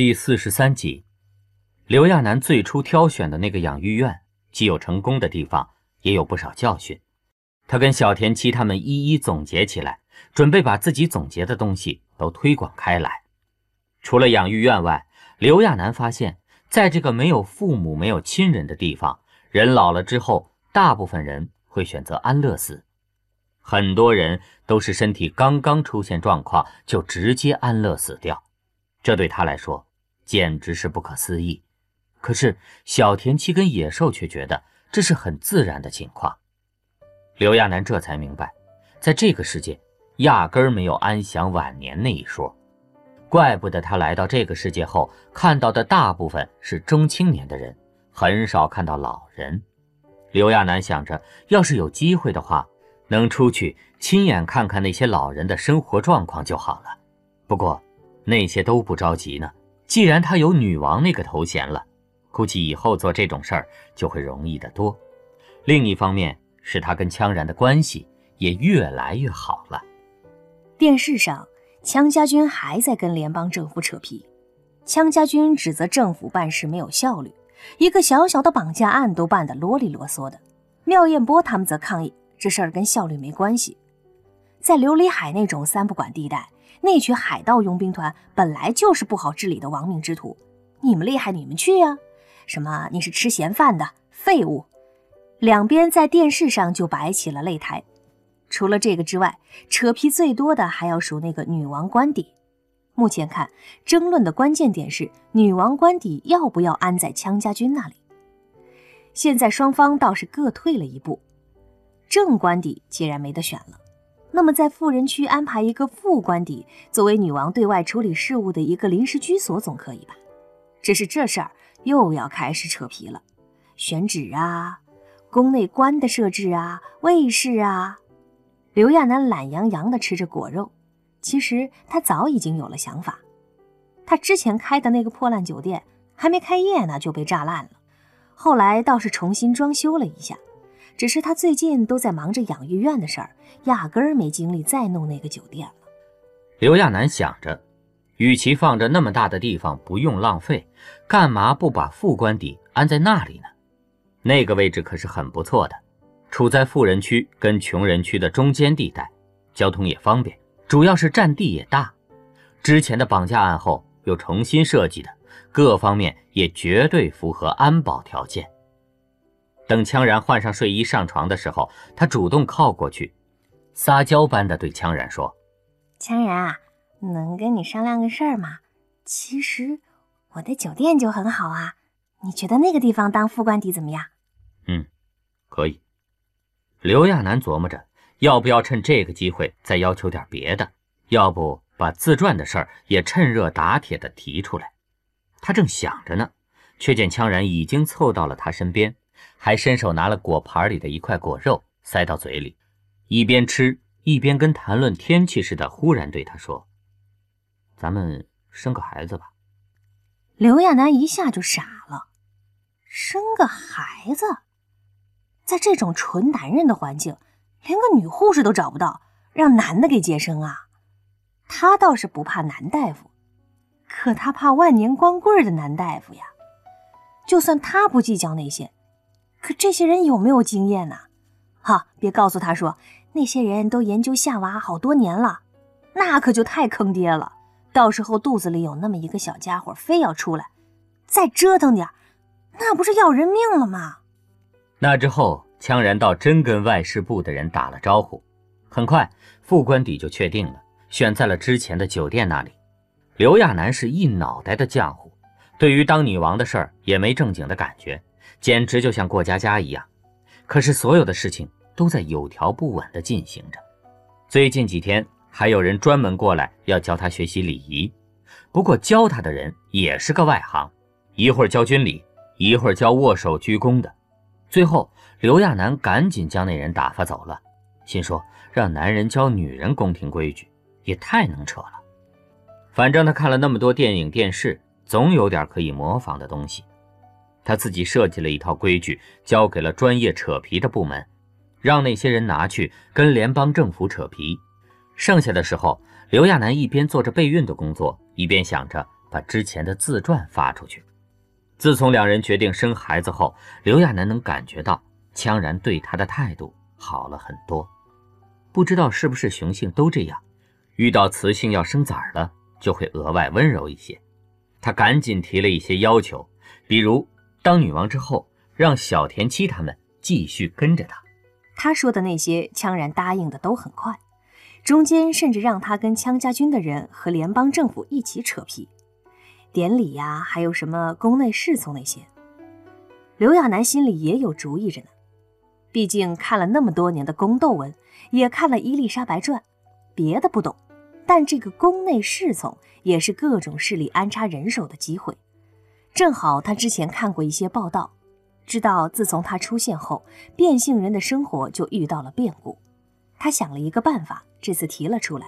第四十三集，刘亚楠最初挑选的那个养育院，既有成功的地方，也有不少教训。他跟小田七他们一一总结起来，准备把自己总结的东西都推广开来。除了养育院外，刘亚楠发现，在这个没有父母、没有亲人的地方，人老了之后，大部分人会选择安乐死。很多人都是身体刚刚出现状况，就直接安乐死掉。这对他来说简直是不可思议，可是小田七跟野兽却觉得这是很自然的情况。刘亚楠这才明白，在这个世界压根儿没有安享晚年那一说，怪不得他来到这个世界后看到的大部分是中青年的人，很少看到老人。刘亚楠想着，要是有机会的话，能出去亲眼看看那些老人的生活状况就好了。不过。那些都不着急呢。既然他有女王那个头衔了，估计以后做这种事儿就会容易得多。另一方面，是他跟羌然的关系也越来越好了。电视上，羌家军还在跟联邦政府扯皮。羌家军指责政府办事没有效率，一个小小的绑架案都办得啰里啰嗦的。廖彦波他们则抗议，这事儿跟效率没关系。在琉璃海那种三不管地带。那群海盗佣兵团本来就是不好治理的亡命之徒，你们厉害，你们去呀！什么你是吃闲饭的废物？两边在电视上就摆起了擂台。除了这个之外，扯皮最多的还要数那个女王官邸。目前看，争论的关键点是女王官邸要不要安在羌家军那里。现在双方倒是各退了一步，正官邸既然没得选了。那么，在富人区安排一个副官邸，作为女王对外处理事务的一个临时居所，总可以吧？只是这事儿又要开始扯皮了，选址啊，宫内官的设置啊，卫士啊。刘亚楠懒洋洋地吃着果肉，其实他早已经有了想法。他之前开的那个破烂酒店还没开业呢，就被炸烂了，后来倒是重新装修了一下。只是他最近都在忙着养育院的事儿，压根儿没精力再弄那个酒店了。刘亚楠想着，与其放着那么大的地方不用浪费，干嘛不把副官邸安在那里呢？那个位置可是很不错的，处在富人区跟穷人区的中间地带，交通也方便，主要是占地也大。之前的绑架案后又重新设计的，各方面也绝对符合安保条件。等羌然换上睡衣上床的时候，他主动靠过去，撒娇般的对羌然说：“羌然啊，能跟你商量个事儿吗？其实我的酒店就很好啊，你觉得那个地方当副官邸怎么样？”“嗯，可以。”刘亚楠琢磨着，要不要趁这个机会再要求点别的，要不把自传的事儿也趁热打铁的提出来。他正想着呢，却见羌然已经凑到了他身边。还伸手拿了果盘里的一块果肉塞到嘴里，一边吃一边跟谈论天气似的，忽然对他说：“咱们生个孩子吧。”刘亚楠一下就傻了，生个孩子，在这种纯男人的环境，连个女护士都找不到，让男的给接生啊？他倒是不怕男大夫，可他怕万年光棍的男大夫呀。就算他不计较那些。可这些人有没有经验呢？哈，别告诉他说那些人都研究夏娃好多年了，那可就太坑爹了。到时候肚子里有那么一个小家伙，非要出来，再折腾点，那不是要人命了吗？那之后，羌然倒真跟外事部的人打了招呼，很快副官邸就确定了，选在了之前的酒店那里。刘亚楠是一脑袋的浆糊，对于当女王的事儿也没正经的感觉。简直就像过家家一样，可是所有的事情都在有条不紊地进行着。最近几天还有人专门过来要教他学习礼仪，不过教他的人也是个外行，一会儿教军礼，一会儿教握手鞠躬的。最后，刘亚楠赶紧将那人打发走了，心说让男人教女人宫廷规矩也太能扯了。反正他看了那么多电影电视，总有点可以模仿的东西。他自己设计了一套规矩，交给了专业扯皮的部门，让那些人拿去跟联邦政府扯皮。剩下的时候，刘亚楠一边做着备孕的工作，一边想着把之前的自传发出去。自从两人决定生孩子后，刘亚楠能感觉到羌然对他的态度好了很多。不知道是不是雄性都这样，遇到雌性要生崽了，就会额外温柔一些。他赶紧提了一些要求，比如当女王之后，让小田七他们继续跟着他。他说的那些，羌然答应的都很快，中间甚至让他跟羌家军的人和联邦政府一起扯皮，典礼呀，还有什么宫内侍从那些。刘亚楠心里也有主意着呢，毕竟看了那么多年的宫斗文，也看了《伊丽莎白传》，别的不懂，但这个宫内侍从。也是各种势力安插人手的机会，正好他之前看过一些报道，知道自从他出现后，变性人的生活就遇到了变故。他想了一个办法，这次提了出来，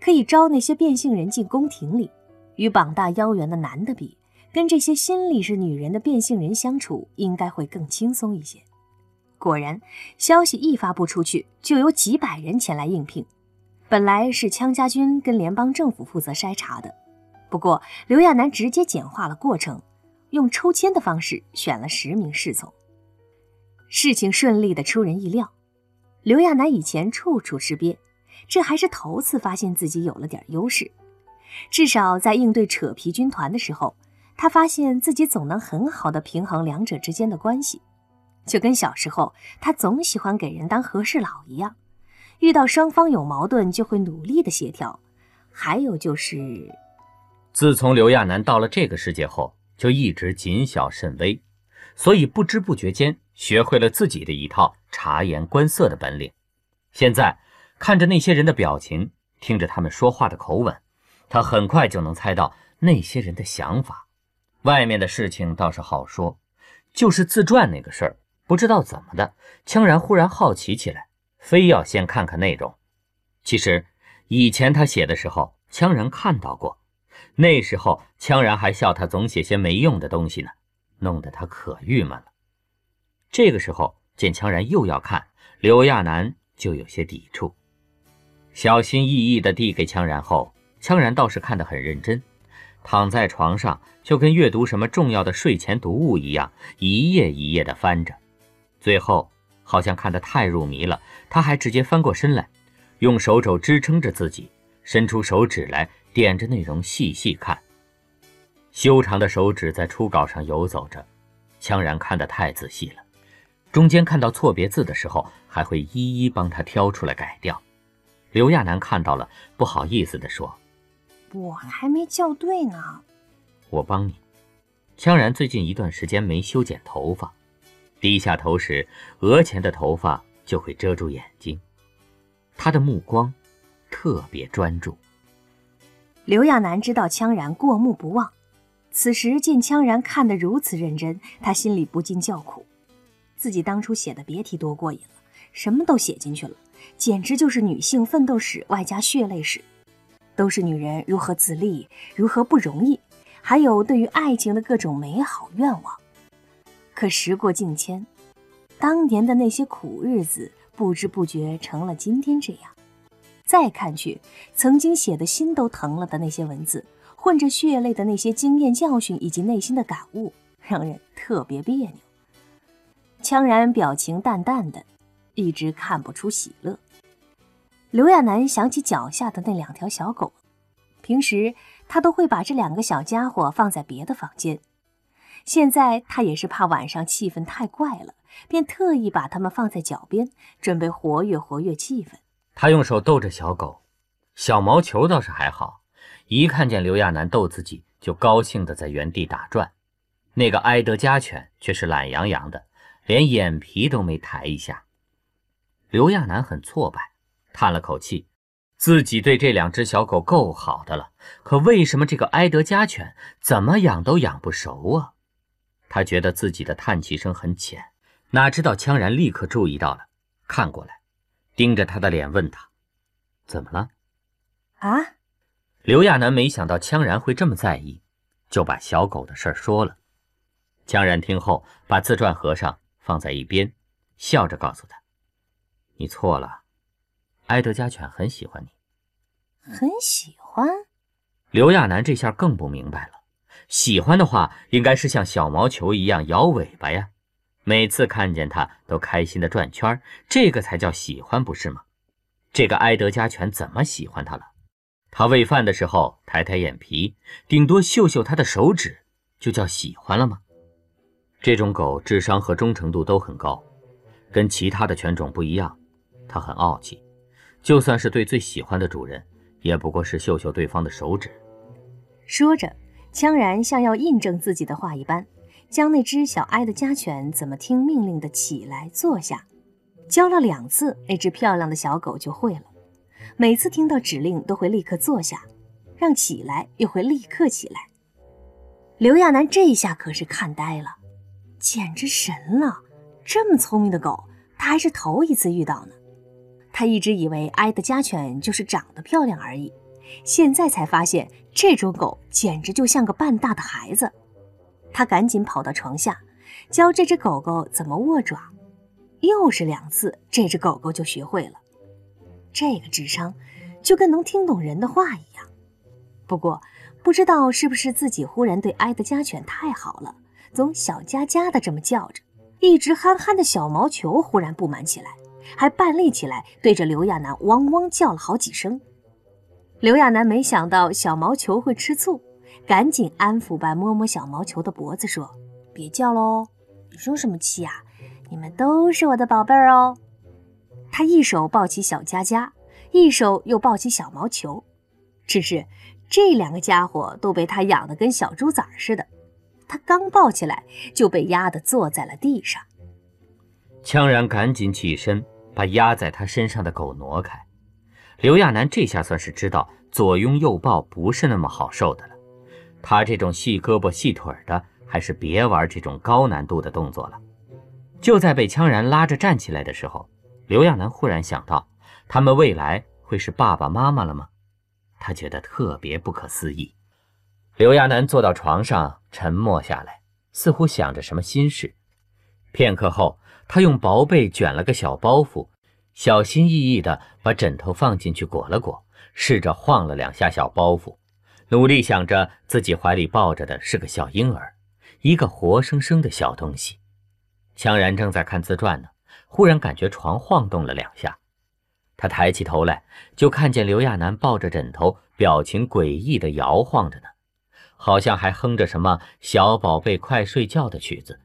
可以招那些变性人进宫廷里，与膀大腰圆的男的比，跟这些心里是女人的变性人相处应该会更轻松一些。果然，消息一发布出去，就有几百人前来应聘。本来是羌家军跟联邦政府负责筛查的，不过刘亚楠直接简化了过程，用抽签的方式选了十名侍从。事情顺利的出人意料，刘亚楠以前处处吃瘪，这还是头次发现自己有了点优势。至少在应对扯皮军团的时候，他发现自己总能很好的平衡两者之间的关系，就跟小时候他总喜欢给人当和事佬一样。遇到双方有矛盾，就会努力的协调。还有就是，自从刘亚楠到了这个世界后，就一直谨小慎微，所以不知不觉间学会了自己的一套察言观色的本领。现在看着那些人的表情，听着他们说话的口吻，他很快就能猜到那些人的想法。外面的事情倒是好说，就是自传那个事儿，不知道怎么的，羌然忽然好奇起来。非要先看看内容。其实以前他写的时候，羌然看到过，那时候羌然还笑他总写些没用的东西呢，弄得他可郁闷了。这个时候见羌然又要看，刘亚楠就有些抵触，小心翼翼地递给羌然后，羌然倒是看得很认真，躺在床上就跟阅读什么重要的睡前读物一样，一页一页地翻着，最后。好像看得太入迷了，他还直接翻过身来，用手肘支撑着自己，伸出手指来点着内容细细看。修长的手指在初稿上游走着，羌然看得太仔细了，中间看到错别字的时候，还会一一帮他挑出来改掉。刘亚楠看到了，不好意思地说：“我还没校对呢。”我帮你。羌然最近一段时间没修剪头发。低下头时，额前的头发就会遮住眼睛。他的目光特别专注。刘亚楠知道羌然过目不忘，此时见羌然看得如此认真，他心里不禁叫苦。自己当初写的别提多过瘾了，什么都写进去了，简直就是女性奋斗史外加血泪史，都是女人如何自立，如何不容易，还有对于爱情的各种美好愿望。可时过境迁，当年的那些苦日子不知不觉成了今天这样。再看去，曾经写的心都疼了的那些文字，混着血泪的那些经验教训以及内心的感悟，让人特别别扭。羌然表情淡淡的，一直看不出喜乐。刘亚楠想起脚下的那两条小狗，平时他都会把这两个小家伙放在别的房间。现在他也是怕晚上气氛太怪了，便特意把它们放在脚边，准备活跃活跃气氛。他用手逗着小狗，小毛球倒是还好，一看见刘亚楠逗自己，就高兴地在原地打转。那个埃德加犬却是懒洋洋的，连眼皮都没抬一下。刘亚楠很挫败，叹了口气，自己对这两只小狗够好的了，可为什么这个埃德加犬怎么养都养不熟啊？他觉得自己的叹气声很浅，哪知道羌然立刻注意到了，看过来，盯着他的脸问他：“怎么了？”啊！刘亚楠没想到羌然会这么在意，就把小狗的事说了。羌然听后，把自传合上，放在一边，笑着告诉他：“你错了，埃德加犬很喜欢你。”很喜欢。刘亚楠这下更不明白了。喜欢的话，应该是像小毛球一样摇尾巴呀，每次看见它都开心的转圈这个才叫喜欢，不是吗？这个埃德加犬怎么喜欢它了？它喂饭的时候抬抬眼皮，顶多嗅嗅它的手指，就叫喜欢了吗？这种狗智商和忠诚度都很高，跟其他的犬种不一样，它很傲气，就算是对最喜欢的主人，也不过是嗅嗅对方的手指。说着。羌然像要印证自己的话一般，将那只小埃的家犬怎么听命令的起来坐下，教了两次，那只漂亮的小狗就会了。每次听到指令都会立刻坐下，让起来又会立刻起来。刘亚楠这一下可是看呆了，简直神了！这么聪明的狗，他还是头一次遇到呢。他一直以为埃德家犬就是长得漂亮而已。现在才发现，这种狗简直就像个半大的孩子。他赶紧跑到床下，教这只狗狗怎么握爪。又是两次，这只狗狗就学会了。这个智商，就跟能听懂人的话一样。不过，不知道是不是自己忽然对埃德加犬太好了，总小家家的这么叫着。一直憨憨的小毛球忽然不满起来，还半立起来，对着刘亚楠汪汪叫了好几声。刘亚楠没想到小毛球会吃醋，赶紧安抚般摸摸小毛球的脖子，说：“别叫喽，你生什么气啊？你们都是我的宝贝儿哦。”他一手抱起小佳佳，一手又抱起小毛球，只是这两个家伙都被他养得跟小猪崽似的，他刚抱起来就被压得坐在了地上。羌然赶紧起身，把压在他身上的狗挪开。刘亚楠这下算是知道左拥右抱不是那么好受的了。他这种细胳膊细腿的，还是别玩这种高难度的动作了。就在被羌然拉着站起来的时候，刘亚楠忽然想到，他们未来会是爸爸妈妈了吗？他觉得特别不可思议。刘亚楠坐到床上，沉默下来，似乎想着什么心事。片刻后，他用薄被卷了个小包袱。小心翼翼地把枕头放进去裹了裹，试着晃了两下小包袱，努力想着自己怀里抱着的是个小婴儿，一个活生生的小东西。强然正在看自传呢，忽然感觉床晃动了两下，他抬起头来，就看见刘亚楠抱着枕头，表情诡异地摇晃着呢，好像还哼着什么“小宝贝快睡觉”的曲子。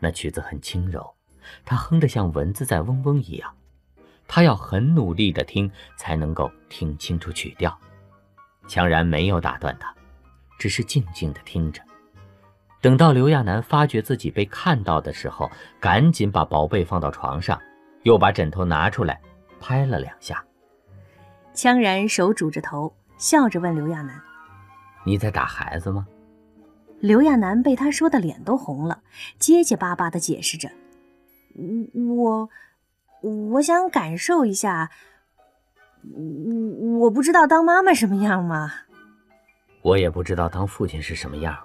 那曲子很轻柔，他哼得像蚊子在嗡嗡一样。他要很努力的听，才能够听清楚曲调。强然没有打断他，只是静静的听着。等到刘亚楠发觉自己被看到的时候，赶紧把宝贝放到床上，又把枕头拿出来，拍了两下。羌然手拄着头，笑着问刘亚楠：“你在打孩子吗？”刘亚楠被他说的脸都红了，结结巴巴的解释着：“我……”我想感受一下，我我不知道当妈妈什么样吗？我也不知道当父亲是什么样。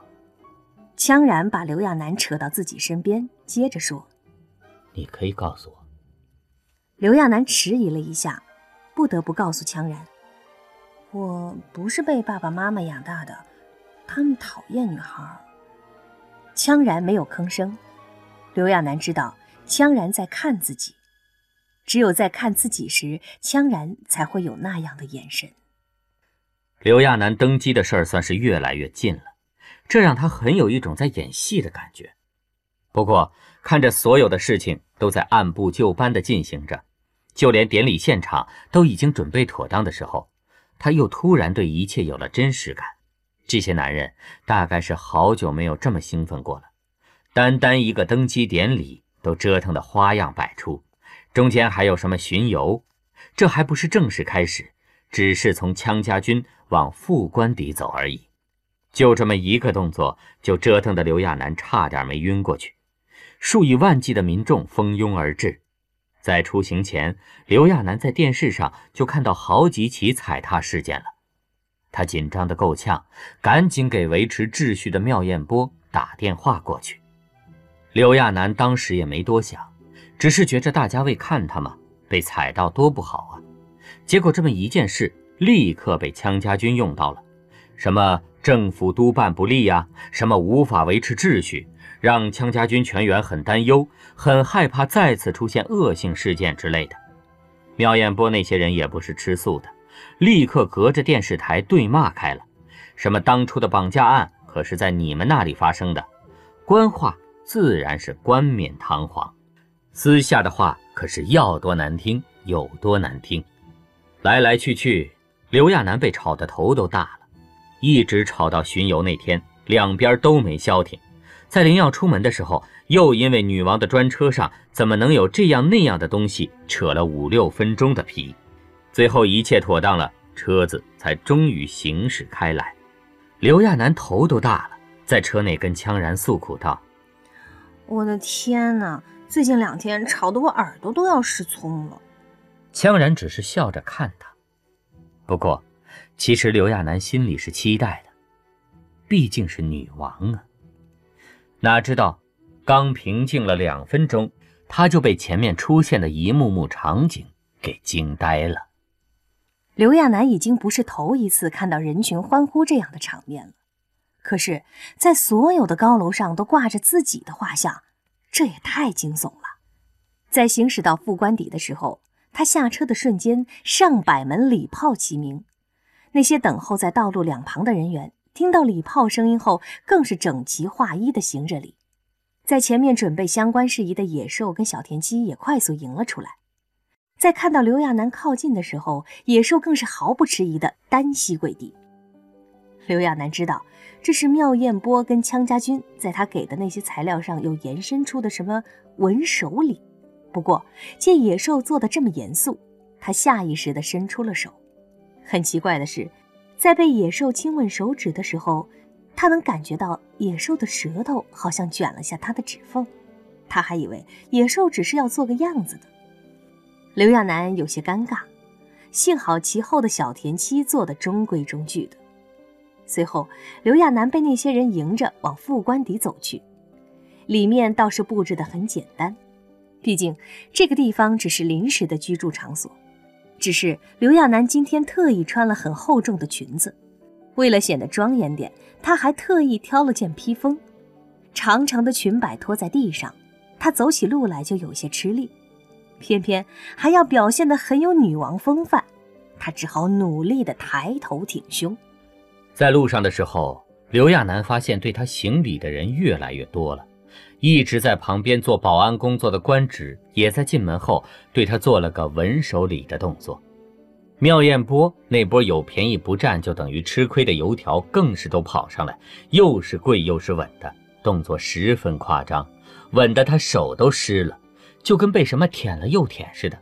羌然把刘亚楠扯到自己身边，接着说：“你可以告诉我。”刘亚楠迟疑了一下，不得不告诉羌然：“我不是被爸爸妈妈养大的，他们讨厌女孩。”羌然没有吭声。刘亚楠知道羌然在看自己。只有在看自己时，羌然才会有那样的眼神。刘亚楠登基的事儿算是越来越近了，这让他很有一种在演戏的感觉。不过，看着所有的事情都在按部就班的进行着，就连典礼现场都已经准备妥当的时候，他又突然对一切有了真实感。这些男人大概是好久没有这么兴奋过了，单单一个登基典礼都折腾得花样百出。中间还有什么巡游？这还不是正式开始，只是从羌家军往副官邸走而已。就这么一个动作，就折腾的刘亚楠差点没晕过去。数以万计的民众蜂拥而至，在出行前，刘亚楠在电视上就看到好几起踩踏事件了。他紧张的够呛，赶紧给维持秩序的妙艳波打电话过去。刘亚楠当时也没多想。只是觉着大家为看他嘛，被踩到多不好啊！结果这么一件事，立刻被羌家军用到了，什么政府督办不力呀，什么无法维持秩序，让羌家军全员很担忧，很害怕再次出现恶性事件之类的。妙艳波那些人也不是吃素的，立刻隔着电视台对骂开了。什么当初的绑架案可是在你们那里发生的，官话自然是冠冕堂皇，私下的话可是要多难听有多难听。来来去去，刘亚楠被吵得头都大了，一直吵到巡游那天，两边都没消停。在临要出门的时候，又因为女王的专车上怎么能有这样那样的东西，扯了五六分钟的皮。最后一切妥当了，车子才终于行驶开来。刘亚楠头都大了，在车内跟羌然诉苦道：“我的天哪，最近两天吵得我耳朵都要失聪了。”羌然只是笑着看他。不过，其实刘亚楠心里是期待的，毕竟是女王啊。哪知道，刚平静了两分钟，他就被前面出现的一幕幕场景给惊呆了。刘亚楠已经不是头一次看到人群欢呼这样的场面了，可是，在所有的高楼上都挂着自己的画像，这也太惊悚了。在行驶到副官邸的时候，他下车的瞬间，上百门礼炮齐鸣，那些等候在道路两旁的人员听到礼炮声音后，更是整齐划一的行着礼。在前面准备相关事宜的野兽跟小田鸡也快速迎了出来。在看到刘亚楠靠近的时候，野兽更是毫不迟疑的单膝跪地。刘亚楠知道这是妙艳波跟羌家军在他给的那些材料上又延伸出的什么文手礼。不过见野兽做的这么严肃，他下意识的伸出了手。很奇怪的是，在被野兽亲吻手指的时候，他能感觉到野兽的舌头好像卷了下他的指缝。他还以为野兽只是要做个样子的。刘亚楠有些尴尬，幸好其后的小田七做的中规中矩的。随后，刘亚楠被那些人迎着往副官邸走去，里面倒是布置的很简单，毕竟这个地方只是临时的居住场所。只是刘亚楠今天特意穿了很厚重的裙子，为了显得庄严点，她还特意挑了件披风，长长的裙摆拖在地上，她走起路来就有些吃力。偏偏还要表现得很有女王风范，他只好努力地抬头挺胸。在路上的时候，刘亚楠发现对他行礼的人越来越多了，一直在旁边做保安工作的官职也在进门后对他做了个稳手礼的动作。妙艳波那波有便宜不占就等于吃亏的油条更是都跑上来，又是跪又是吻的动作十分夸张，吻得他手都湿了。就跟被什么舔了又舔似的，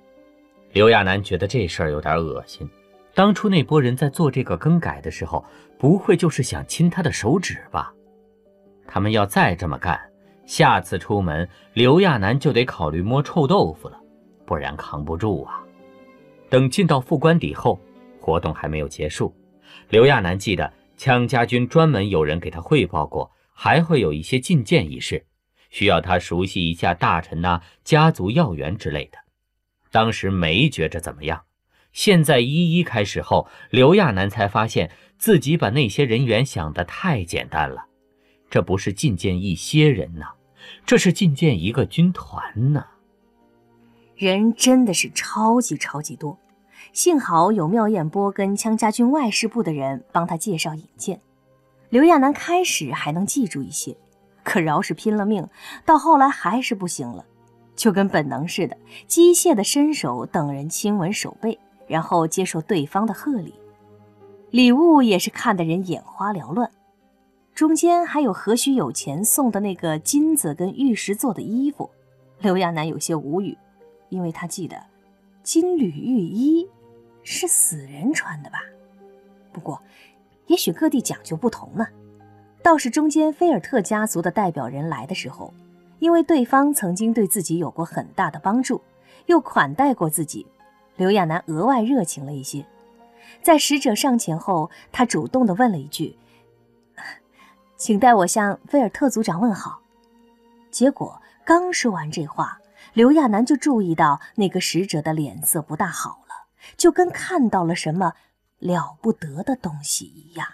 刘亚楠觉得这事儿有点恶心。当初那波人在做这个更改的时候，不会就是想亲他的手指吧？他们要再这么干，下次出门刘亚楠就得考虑摸臭豆腐了，不然扛不住啊。等进到副官邸后，活动还没有结束。刘亚楠记得羌家军专门有人给他汇报过，还会有一些觐见仪式。需要他熟悉一下大臣呐、家族要员之类的。当时没觉着怎么样，现在一一开始后，刘亚楠才发现自己把那些人员想得太简单了。这不是觐见一些人呐，这是觐见一个军团呐。人真的是超级超级多，幸好有妙艳波跟羌家军外事部的人帮他介绍引荐，刘亚楠开始还能记住一些。可饶是拼了命，到后来还是不行了，就跟本能似的，机械的伸手等人亲吻手背，然后接受对方的贺礼。礼物也是看得人眼花缭乱，中间还有何许有钱送的那个金子跟玉石做的衣服。刘亚楠有些无语，因为他记得金缕玉衣是死人穿的吧？不过，也许各地讲究不同呢。倒是中间菲尔特家族的代表人来的时候，因为对方曾经对自己有过很大的帮助，又款待过自己，刘亚楠额外热情了一些。在使者上前后，他主动地问了一句：“请代我向菲尔特族长问好。”结果刚说完这话，刘亚楠就注意到那个使者的脸色不大好了，就跟看到了什么了不得的东西一样。